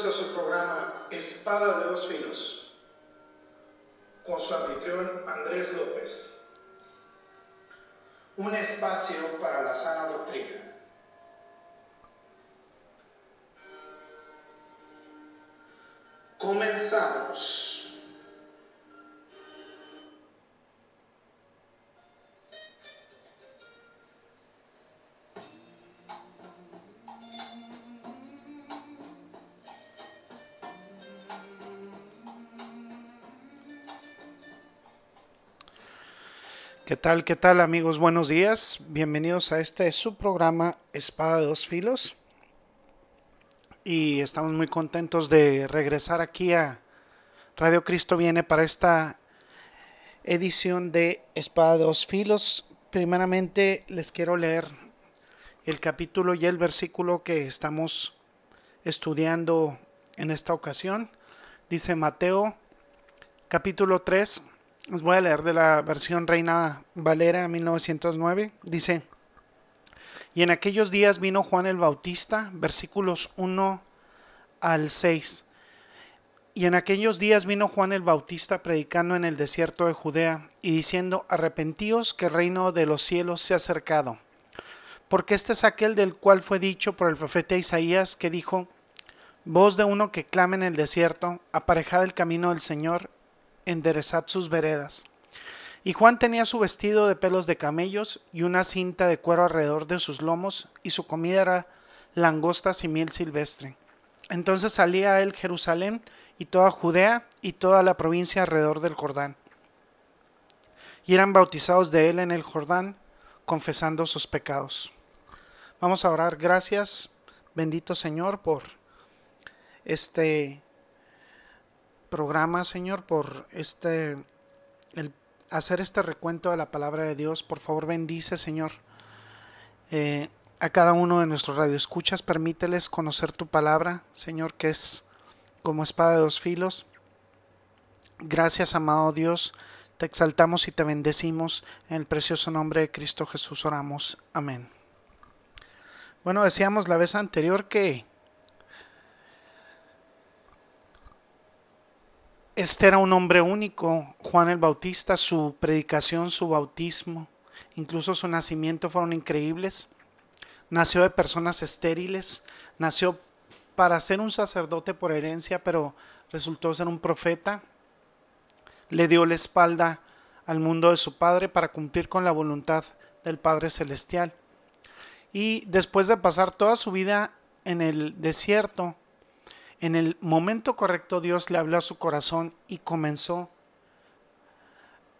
A su programa Espada de dos Filos, con su anfitrión Andrés López. Un espacio para la sana doctrina. Comenzamos. ¿Qué tal, qué tal amigos? Buenos días. Bienvenidos a este su programa Espada de dos Filos. Y estamos muy contentos de regresar aquí a Radio Cristo Viene para esta edición de Espada de dos Filos. Primeramente les quiero leer el capítulo y el versículo que estamos estudiando en esta ocasión. Dice Mateo capítulo 3 les voy a leer de la versión Reina Valera 1909. Dice, y en aquellos días vino Juan el Bautista, versículos 1 al 6. Y en aquellos días vino Juan el Bautista predicando en el desierto de Judea y diciendo, arrepentíos que el reino de los cielos se ha acercado. Porque este es aquel del cual fue dicho por el profeta Isaías que dijo, voz de uno que clama en el desierto, aparejad el camino del Señor, enderezad sus veredas. Y Juan tenía su vestido de pelos de camellos y una cinta de cuero alrededor de sus lomos, y su comida era langostas y miel silvestre. Entonces salía a él Jerusalén y toda Judea y toda la provincia alrededor del Jordán. Y eran bautizados de él en el Jordán, confesando sus pecados. Vamos a orar. Gracias, bendito Señor, por este programa, Señor, por este el hacer este recuento de la palabra de Dios. Por favor, bendice, Señor, eh, a cada uno de nuestros radioescuchas. Permíteles conocer tu palabra, Señor, que es como espada de dos filos. Gracias, amado Dios. Te exaltamos y te bendecimos. En el precioso nombre de Cristo Jesús oramos. Amén. Bueno, decíamos la vez anterior que Este era un hombre único, Juan el Bautista, su predicación, su bautismo, incluso su nacimiento fueron increíbles. Nació de personas estériles, nació para ser un sacerdote por herencia, pero resultó ser un profeta. Le dio la espalda al mundo de su padre para cumplir con la voluntad del Padre Celestial. Y después de pasar toda su vida en el desierto, en el momento correcto Dios le habló a su corazón y comenzó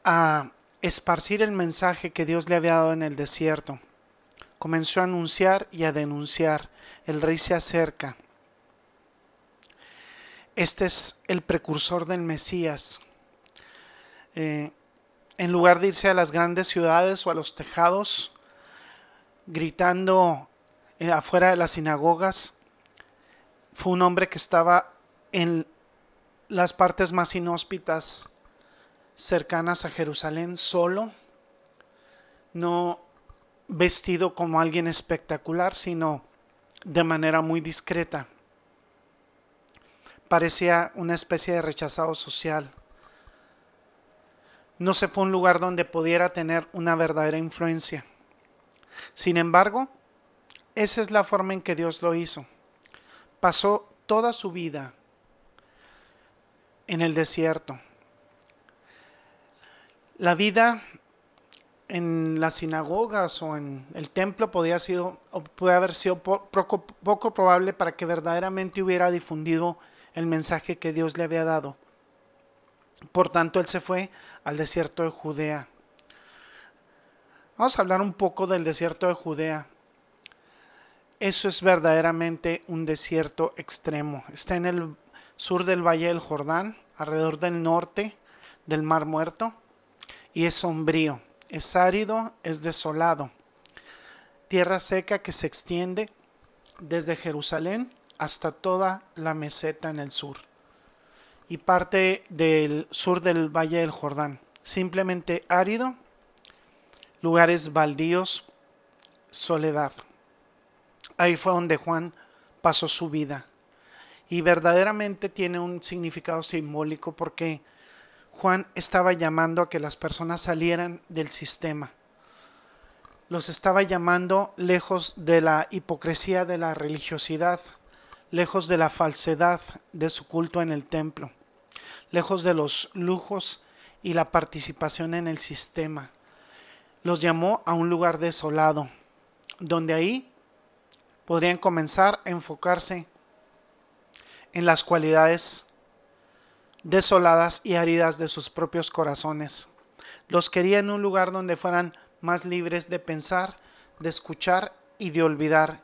a esparcir el mensaje que Dios le había dado en el desierto. Comenzó a anunciar y a denunciar. El rey se acerca. Este es el precursor del Mesías. Eh, en lugar de irse a las grandes ciudades o a los tejados, gritando eh, afuera de las sinagogas, fue un hombre que estaba en las partes más inhóspitas cercanas a Jerusalén solo, no vestido como alguien espectacular, sino de manera muy discreta. Parecía una especie de rechazado social. No se fue a un lugar donde pudiera tener una verdadera influencia. Sin embargo, esa es la forma en que Dios lo hizo pasó toda su vida en el desierto. La vida en las sinagogas o en el templo podía puede haber sido poco, poco probable para que verdaderamente hubiera difundido el mensaje que Dios le había dado. Por tanto, él se fue al desierto de Judea. Vamos a hablar un poco del desierto de Judea. Eso es verdaderamente un desierto extremo. Está en el sur del Valle del Jordán, alrededor del norte del Mar Muerto, y es sombrío, es árido, es desolado. Tierra seca que se extiende desde Jerusalén hasta toda la meseta en el sur y parte del sur del Valle del Jordán. Simplemente árido, lugares baldíos, soledad. Ahí fue donde Juan pasó su vida. Y verdaderamente tiene un significado simbólico porque Juan estaba llamando a que las personas salieran del sistema. Los estaba llamando lejos de la hipocresía de la religiosidad, lejos de la falsedad de su culto en el templo, lejos de los lujos y la participación en el sistema. Los llamó a un lugar desolado, donde ahí podrían comenzar a enfocarse en las cualidades desoladas y áridas de sus propios corazones. Los quería en un lugar donde fueran más libres de pensar, de escuchar y de olvidar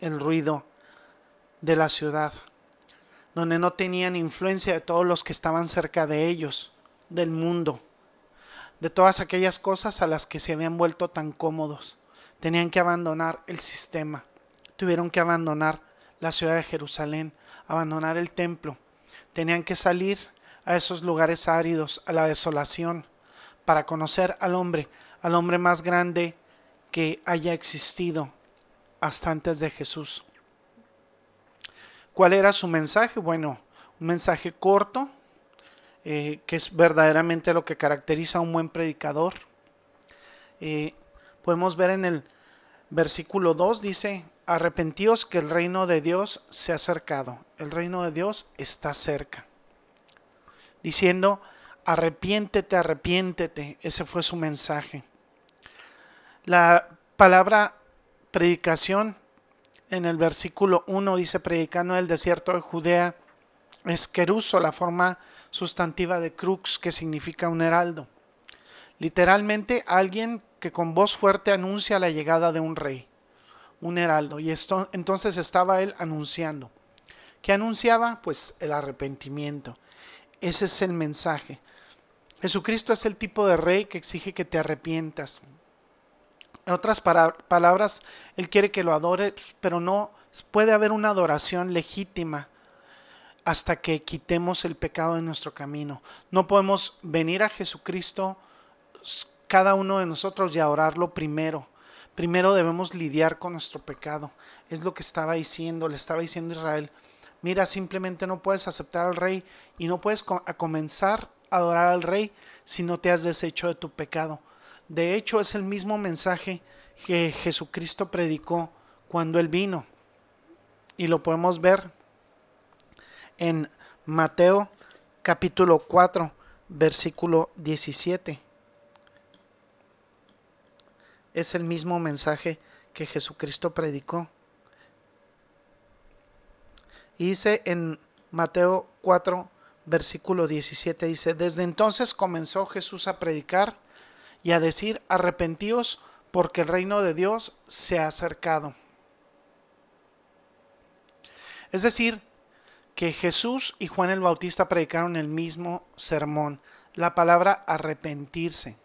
el ruido de la ciudad, donde no tenían influencia de todos los que estaban cerca de ellos, del mundo, de todas aquellas cosas a las que se habían vuelto tan cómodos. Tenían que abandonar el sistema, tuvieron que abandonar la ciudad de Jerusalén, abandonar el templo, tenían que salir a esos lugares áridos, a la desolación, para conocer al hombre, al hombre más grande que haya existido hasta antes de Jesús. ¿Cuál era su mensaje? Bueno, un mensaje corto, eh, que es verdaderamente lo que caracteriza a un buen predicador. Eh, podemos ver en el versículo 2, dice, arrepentíos que el reino de Dios se ha acercado, el reino de Dios está cerca diciendo, arrepiéntete, arrepiéntete. Ese fue su mensaje. La palabra predicación en el versículo 1 dice, predicando el desierto de Judea, es queruso, la forma sustantiva de crux, que significa un heraldo. Literalmente alguien que con voz fuerte anuncia la llegada de un rey, un heraldo. Y esto, entonces estaba él anunciando. ¿Qué anunciaba? Pues el arrepentimiento. Ese es el mensaje. Jesucristo es el tipo de rey que exige que te arrepientas. En otras palabras, Él quiere que lo adores, pero no puede haber una adoración legítima hasta que quitemos el pecado de nuestro camino. No podemos venir a Jesucristo cada uno de nosotros y adorarlo primero. Primero debemos lidiar con nuestro pecado. Es lo que estaba diciendo, le estaba diciendo Israel. Mira, simplemente no puedes aceptar al rey y no puedes comenzar a adorar al rey si no te has deshecho de tu pecado. De hecho, es el mismo mensaje que Jesucristo predicó cuando él vino. Y lo podemos ver en Mateo capítulo 4, versículo 17. Es el mismo mensaje que Jesucristo predicó. Y dice en Mateo 4, versículo 17, dice, desde entonces comenzó Jesús a predicar y a decir, arrepentíos porque el reino de Dios se ha acercado. Es decir, que Jesús y Juan el Bautista predicaron el mismo sermón, la palabra arrepentirse,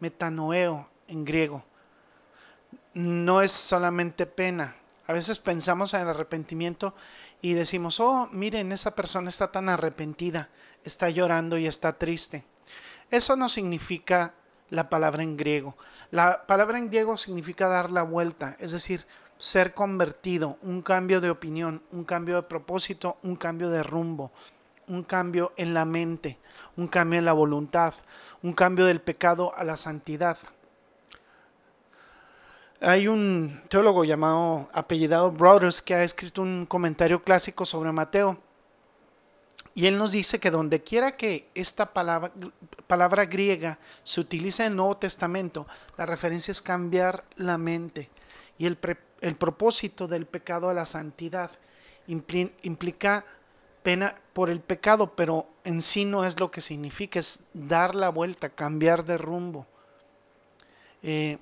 metanoeo en griego. No es solamente pena. A veces pensamos en el arrepentimiento y decimos, oh, miren, esa persona está tan arrepentida, está llorando y está triste. Eso no significa la palabra en griego. La palabra en griego significa dar la vuelta, es decir, ser convertido, un cambio de opinión, un cambio de propósito, un cambio de rumbo, un cambio en la mente, un cambio en la voluntad, un cambio del pecado a la santidad. Hay un teólogo llamado apellidado Brothers que ha escrito un comentario clásico sobre Mateo. Y él nos dice que donde quiera que esta palabra, griega se utilice en el Nuevo Testamento, la referencia es cambiar la mente. Y el, el propósito del pecado a la santidad implica pena por el pecado, pero en sí no es lo que significa, es dar la vuelta, cambiar de rumbo. Eh,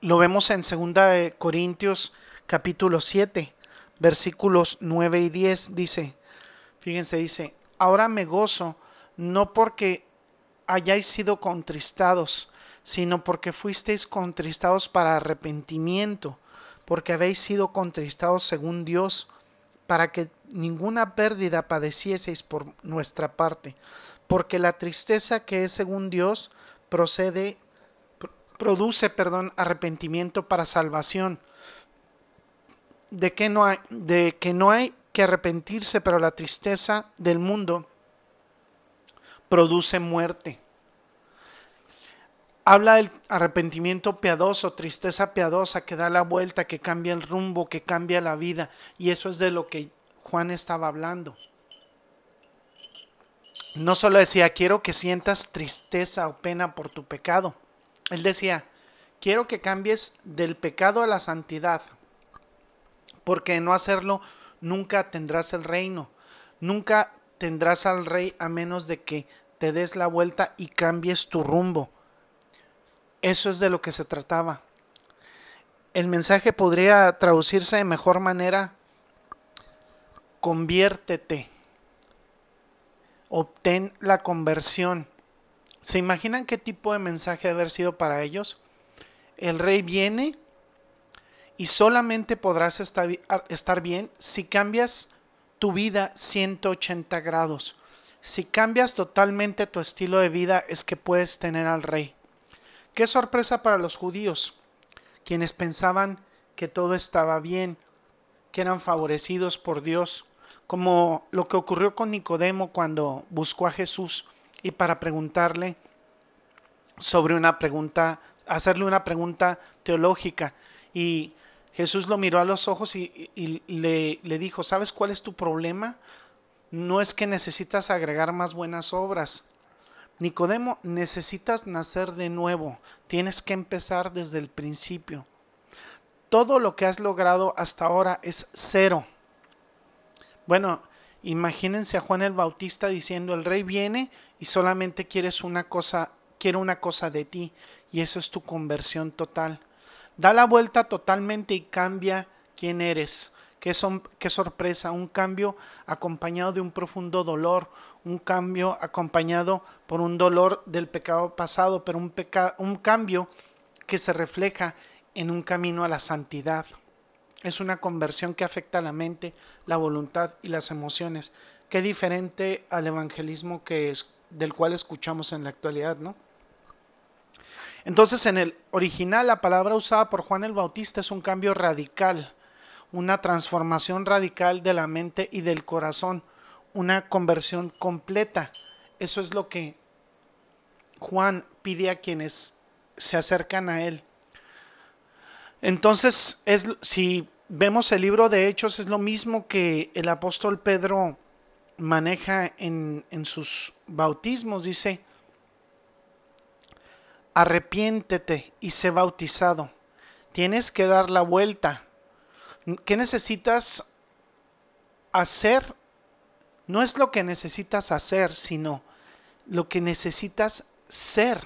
lo vemos en 2 Corintios capítulo 7, versículos 9 y 10. Dice, fíjense, dice, ahora me gozo no porque hayáis sido contristados, sino porque fuisteis contristados para arrepentimiento, porque habéis sido contristados según Dios, para que ninguna pérdida padecieseis por nuestra parte, porque la tristeza que es según Dios procede produce, perdón, arrepentimiento para salvación, de que no hay, de que no hay que arrepentirse, pero la tristeza del mundo produce muerte. Habla del arrepentimiento piadoso, tristeza piadosa que da la vuelta, que cambia el rumbo, que cambia la vida. Y eso es de lo que Juan estaba hablando. No solo decía, quiero que sientas tristeza o pena por tu pecado. Él decía, quiero que cambies del pecado a la santidad, porque no hacerlo nunca tendrás el reino, nunca tendrás al rey a menos de que te des la vuelta y cambies tu rumbo. Eso es de lo que se trataba. El mensaje podría traducirse de mejor manera, conviértete, obtén la conversión. ¿Se imaginan qué tipo de mensaje debe haber sido para ellos? El rey viene y solamente podrás estar bien si cambias tu vida 180 grados. Si cambias totalmente tu estilo de vida es que puedes tener al rey. Qué sorpresa para los judíos, quienes pensaban que todo estaba bien, que eran favorecidos por Dios, como lo que ocurrió con Nicodemo cuando buscó a Jesús y para preguntarle sobre una pregunta, hacerle una pregunta teológica. Y Jesús lo miró a los ojos y, le, le dijo, ¿sabes cuál es tu problema? No es que necesitas agregar más buenas obras. Nicodemo, necesitas nacer de nuevo. Tienes que empezar desde el principio. Todo lo que has logrado hasta ahora es cero. Bueno, imagínense a Juan el Bautista diciendo, el rey viene y solamente quieres una cosa, quiere una cosa de ti, y eso es tu conversión total. Da la vuelta totalmente y cambia quién eres. Qué, son, qué sorpresa, un cambio acompañado de un profundo dolor, un cambio acompañado por un dolor del pecado pasado, pero un, un cambio que se refleja en un camino a la santidad. Es una conversión que afecta a la mente, la voluntad y las emociones. Qué diferente al evangelismo que es, del cual escuchamos en la actualidad, ¿no? Entonces, en el original, la palabra usada por Juan el Bautista es un cambio radical, una transformación radical de la mente y del corazón, una conversión completa. Eso es lo que Juan pide a quienes se acercan a él. Entonces, es, si vemos el libro de Hechos, es lo mismo que el apóstol Pedro maneja en, en sus bautismos. Dice, arrepiéntete y sé bautizado. Tienes que dar la vuelta. ¿Qué necesitas hacer? No es lo que necesitas hacer, sino lo que necesitas ser.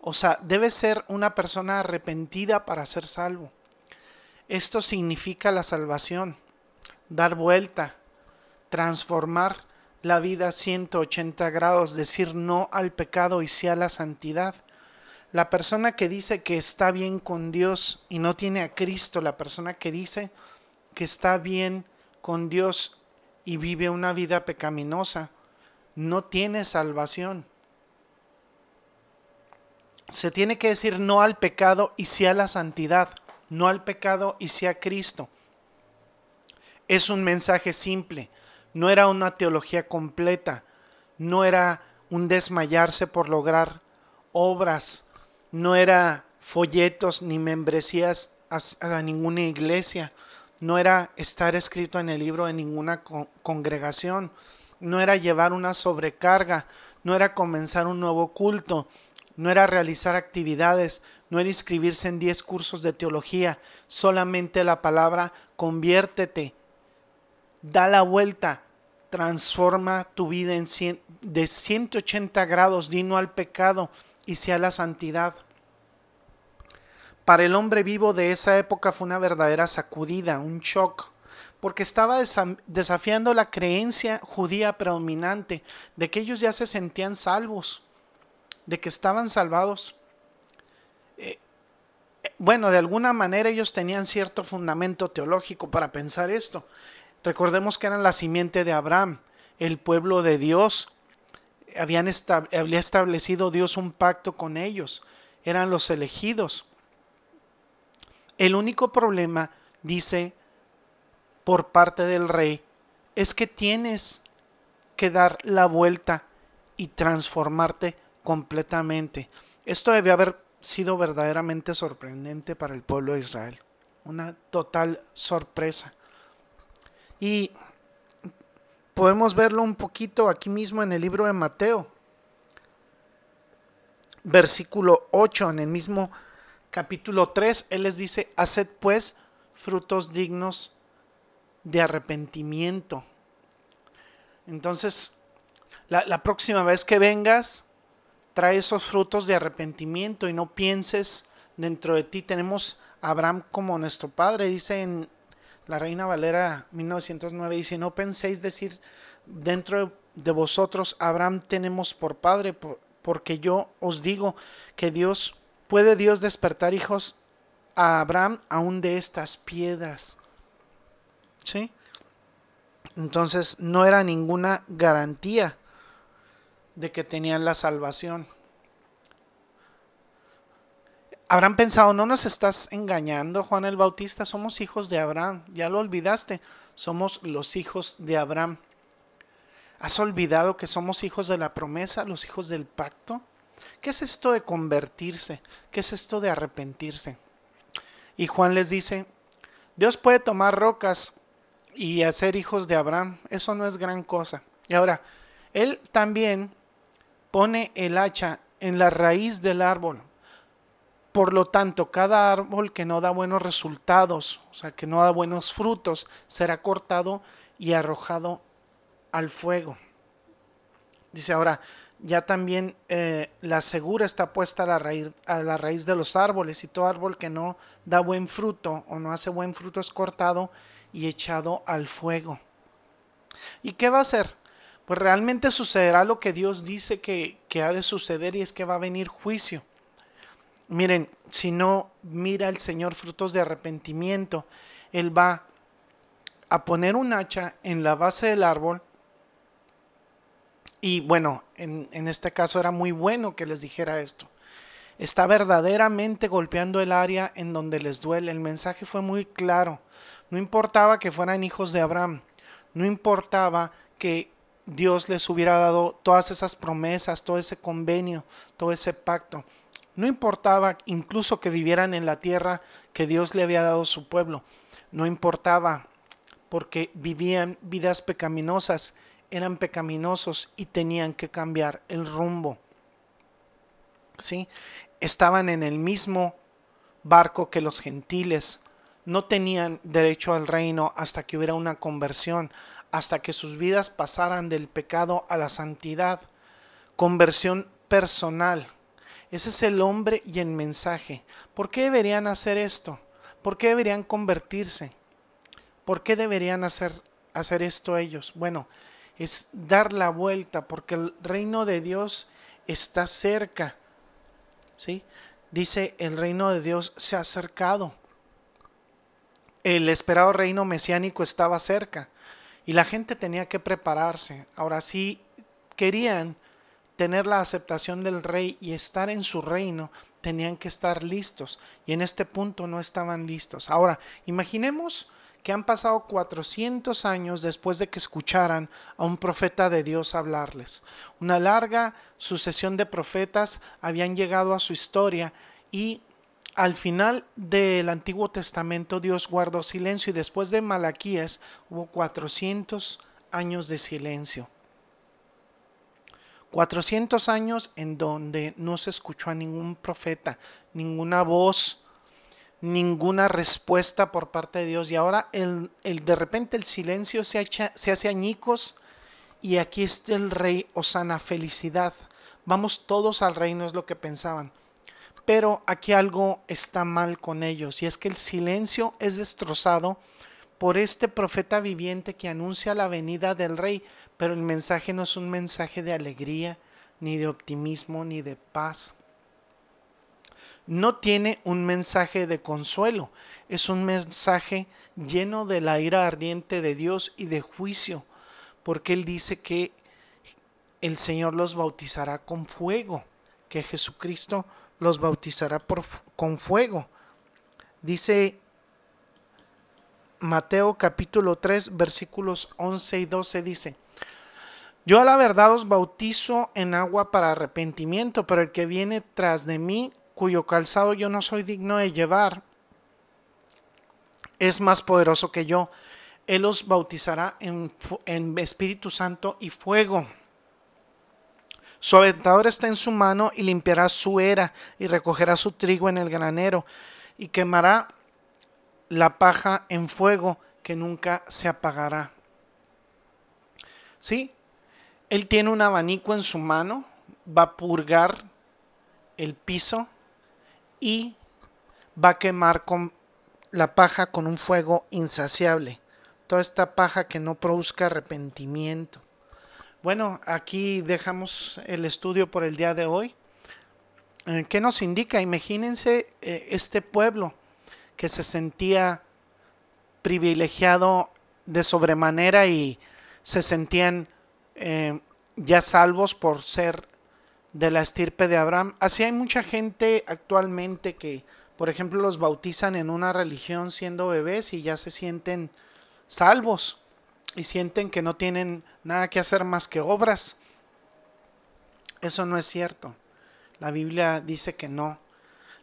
O sea, debes ser una persona arrepentida para ser salvo. Esto significa la salvación, dar vuelta, transformar la vida 180 grados, decir no al pecado y sí a la santidad. La persona que dice que está bien con Dios y no tiene a Cristo, la persona que dice que está bien con Dios y vive una vida pecaminosa, no tiene salvación. Se tiene que decir no al pecado y sí a la santidad, no al pecado y sí a Cristo. Es un mensaje simple, no era una teología completa, no era un desmayarse por lograr obras no era folletos ni membresías a, ninguna iglesia, no era estar escrito en el libro de ninguna congregación, no era llevar una sobrecarga, no era comenzar un nuevo culto, no era realizar actividades, no era inscribirse en 10 cursos de teología, solamente la palabra conviértete, da la vuelta, transforma tu vida en de 180 grados, dino al pecado y sea la santidad. Para el hombre vivo de esa época fue una verdadera sacudida, un shock, porque estaba desafiando la creencia judía predominante de que ellos ya se sentían salvos, de que estaban salvados. Eh, bueno, de alguna manera ellos tenían cierto fundamento teológico para pensar esto. Recordemos que eran la simiente de Abraham, el pueblo de Dios. Habían había establecido Dios un pacto con ellos, eran los elegidos. El único problema, dice por parte del rey es que tienes que dar la vuelta y transformarte completamente. Esto debe haber sido verdaderamente sorprendente para el pueblo de Israel. Una total sorpresa. Y podemos verlo un poquito aquí mismo en el libro de Mateo. Versículo 8, en el mismo capítulo 3, Él les dice, haced pues frutos dignos de arrepentimiento. Entonces, la, próxima vez que vengas, trae esos frutos de arrepentimiento y no pienses dentro de ti. Tenemos a Abraham como nuestro padre, dice en la Reina Valera 1909, dice, no penséis decir dentro de vosotros, Abraham tenemos por padre, porque yo os digo que Dios, puede Dios despertar hijos a Abraham aún de estas piedras. ¿Sí? Entonces no era ninguna garantía de que tenían la salvación. Habrán pensado, no nos estás engañando, Juan el Bautista, somos hijos de Abraham, ya lo olvidaste, somos los hijos de Abraham. ¿Has olvidado que somos hijos de la promesa, los hijos del pacto? ¿Qué es esto de convertirse? ¿Qué es esto de arrepentirse? Y Juan les dice, Dios puede tomar rocas y hacer hijos de Abraham, eso no es gran cosa. Y ahora, Él también pone el hacha en la raíz del árbol. Por lo tanto, cada árbol que no da buenos resultados, o sea, que no da buenos frutos, será cortado y arrojado al fuego. Dice ahora, ya también eh, la segura está puesta a la, raíz, a la raíz de los árboles y todo árbol que no da buen fruto o no hace buen fruto es cortado y echado al fuego. ¿Y qué va a hacer? pues realmente sucederá lo que Dios dice que, ha de suceder y es que va a venir juicio. Miren, si no mira el Señor frutos de arrepentimiento, Él va a poner un hacha en la base del árbol. Y bueno, en, en este caso era muy bueno que les dijera esto. Está verdaderamente golpeando el área en donde les duele. El mensaje fue muy claro. No importaba que fueran hijos de Abraham. No importaba que Dios les hubiera dado todas esas promesas, todo ese convenio, todo ese pacto. No importaba incluso que vivieran en la tierra que Dios le había dado a su pueblo. No importaba porque vivían vidas pecaminosas, eran pecaminosos y tenían que cambiar el rumbo. ¿Sí? Estaban en el mismo barco que los gentiles. No tenían derecho al reino hasta que hubiera una conversión, hasta que sus vidas pasaran del pecado a la santidad. Conversión personal. Ese es el hombre y el mensaje. ¿Por qué deberían hacer esto? ¿Por qué deberían convertirse? ¿Por qué deberían hacer, hacer esto ellos? Bueno, es dar la vuelta porque el reino de Dios está cerca. ¿Sí? Dice, el reino de Dios se ha acercado. El esperado reino mesiánico estaba cerca y la gente tenía que prepararse. Ahora sí querían tener la aceptación del rey y estar en su reino, tenían que estar listos y en este punto no estaban listos. Ahora, imaginemos que han pasado 400 años después de que escucharan a un profeta de Dios hablarles. Una larga sucesión de profetas habían llegado a su historia y al final del Antiguo Testamento Dios guardó silencio y después de Malaquías hubo 400 años de silencio. 400 años en donde no se escuchó a ningún profeta, ninguna voz, ninguna respuesta por parte de Dios. Y ahora el, de repente el silencio se, se hace añicos y aquí está el rey Osana, felicidad. Vamos todos al reino, es lo que pensaban. Pero aquí algo está mal con ellos y es que el silencio es destrozado por este profeta viviente que anuncia la venida del rey, pero el mensaje no es un mensaje de alegría, ni de optimismo, ni de paz. No tiene un mensaje de consuelo, es un mensaje lleno de la ira ardiente de Dios y de juicio, porque Él dice que el Señor los bautizará con fuego, que Jesucristo los bautizará con fuego. Dice Mateo capítulo 3 versículos 11 y 12 dice, Yo a la verdad os bautizo en agua para arrepentimiento, pero el que viene tras de mí, cuyo calzado yo no soy digno de llevar, es más poderoso que yo. Él os bautizará en, Espíritu Santo y fuego. Su aventador está en su mano y limpiará su era y recogerá su trigo en el granero y quemará la paja en fuego que nunca se apagará. ¿Sí? Él tiene un abanico en su mano, va a purgar el piso y va a quemar con la paja con un fuego insaciable. Toda esta paja que no produzca arrepentimiento. Bueno, aquí dejamos el estudio por el día de hoy. Eh, ¿Qué nos indica? Imagínense eh, este pueblo que se sentía privilegiado de sobremanera y se sentían eh, ya salvos por ser de la estirpe de Abraham. Así hay mucha gente actualmente que, por ejemplo, los bautizan en una religión siendo bebés y ya se sienten salvos y sienten que no tienen nada que hacer más que obras. Eso no es cierto. La Biblia dice que no.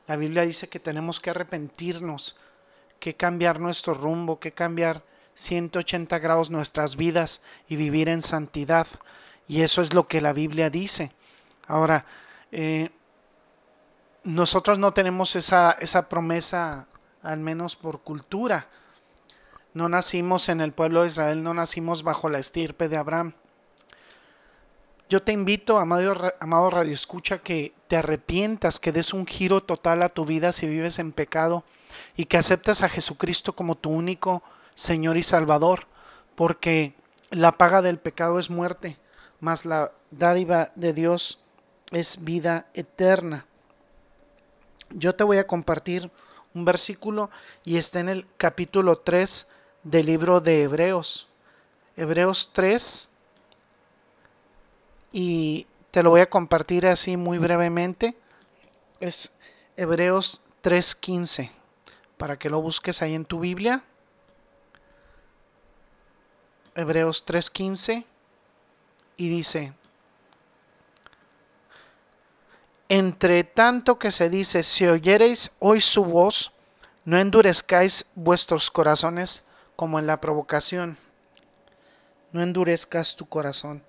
La Biblia dice que tenemos que arrepentirnos, que cambiar nuestro rumbo, que cambiar 180 grados nuestras vidas y vivir en santidad. Y eso es lo que la Biblia dice. Ahora, eh, nosotros no tenemos esa, esa promesa, al menos por cultura. No nacimos en el pueblo de Israel, no nacimos bajo la estirpe de Abraham. Yo te invito, amado, amado Radio Escucha, que te arrepientas, que des un giro total a tu vida si vives en pecado y que aceptes a Jesucristo como tu único Señor y Salvador, porque la paga del pecado es muerte, mas la dádiva de Dios es vida eterna. Yo te voy a compartir un versículo y está en el capítulo 3 del libro de Hebreos. Hebreos 3. Y te lo voy a compartir así muy brevemente. Es Hebreos 3.15. Para que lo busques ahí en tu Biblia. Hebreos 3.15. Y dice, entre tanto que se dice, si oyereis hoy su voz, no endurezcáis vuestros corazones como en la provocación. No endurezcas tu corazón.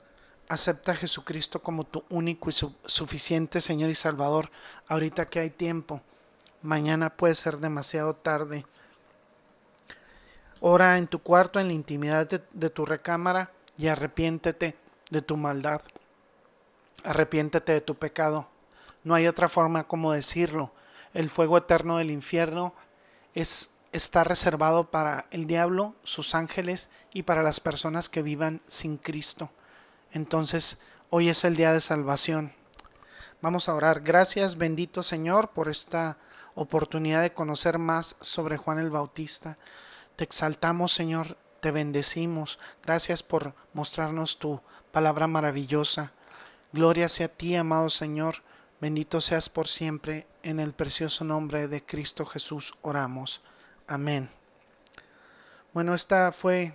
Acepta a Jesucristo como tu único y suficiente Señor y Salvador. Ahorita que hay tiempo. Mañana puede ser demasiado tarde. Ora en tu cuarto, en la intimidad de, tu recámara y arrepiéntete de tu maldad. Arrepiéntete de tu pecado. No hay otra forma como decirlo. El fuego eterno del infierno es está reservado para el diablo, sus ángeles y para las personas que vivan sin Cristo. Entonces, hoy es el día de salvación. Vamos a orar. Gracias, bendito Señor, por esta oportunidad de conocer más sobre Juan el Bautista. Te exaltamos, Señor, te bendecimos. Gracias por mostrarnos tu palabra maravillosa. Gloria sea a ti, amado Señor. Bendito seas por siempre. En el precioso nombre de Cristo Jesús oramos. Amén. Bueno, esta fue,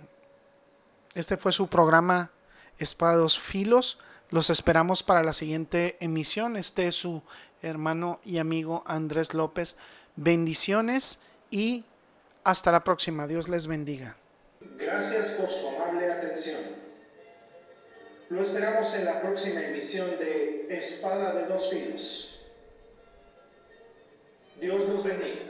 este fue su programa Espados Filos. Los esperamos para la siguiente emisión. Este es su hermano y amigo Andrés López. Bendiciones y hasta la próxima. Dios les bendiga. Gracias por su amable atención. Lo esperamos en la próxima emisión de Espada de dos Filos. Dios los bendiga.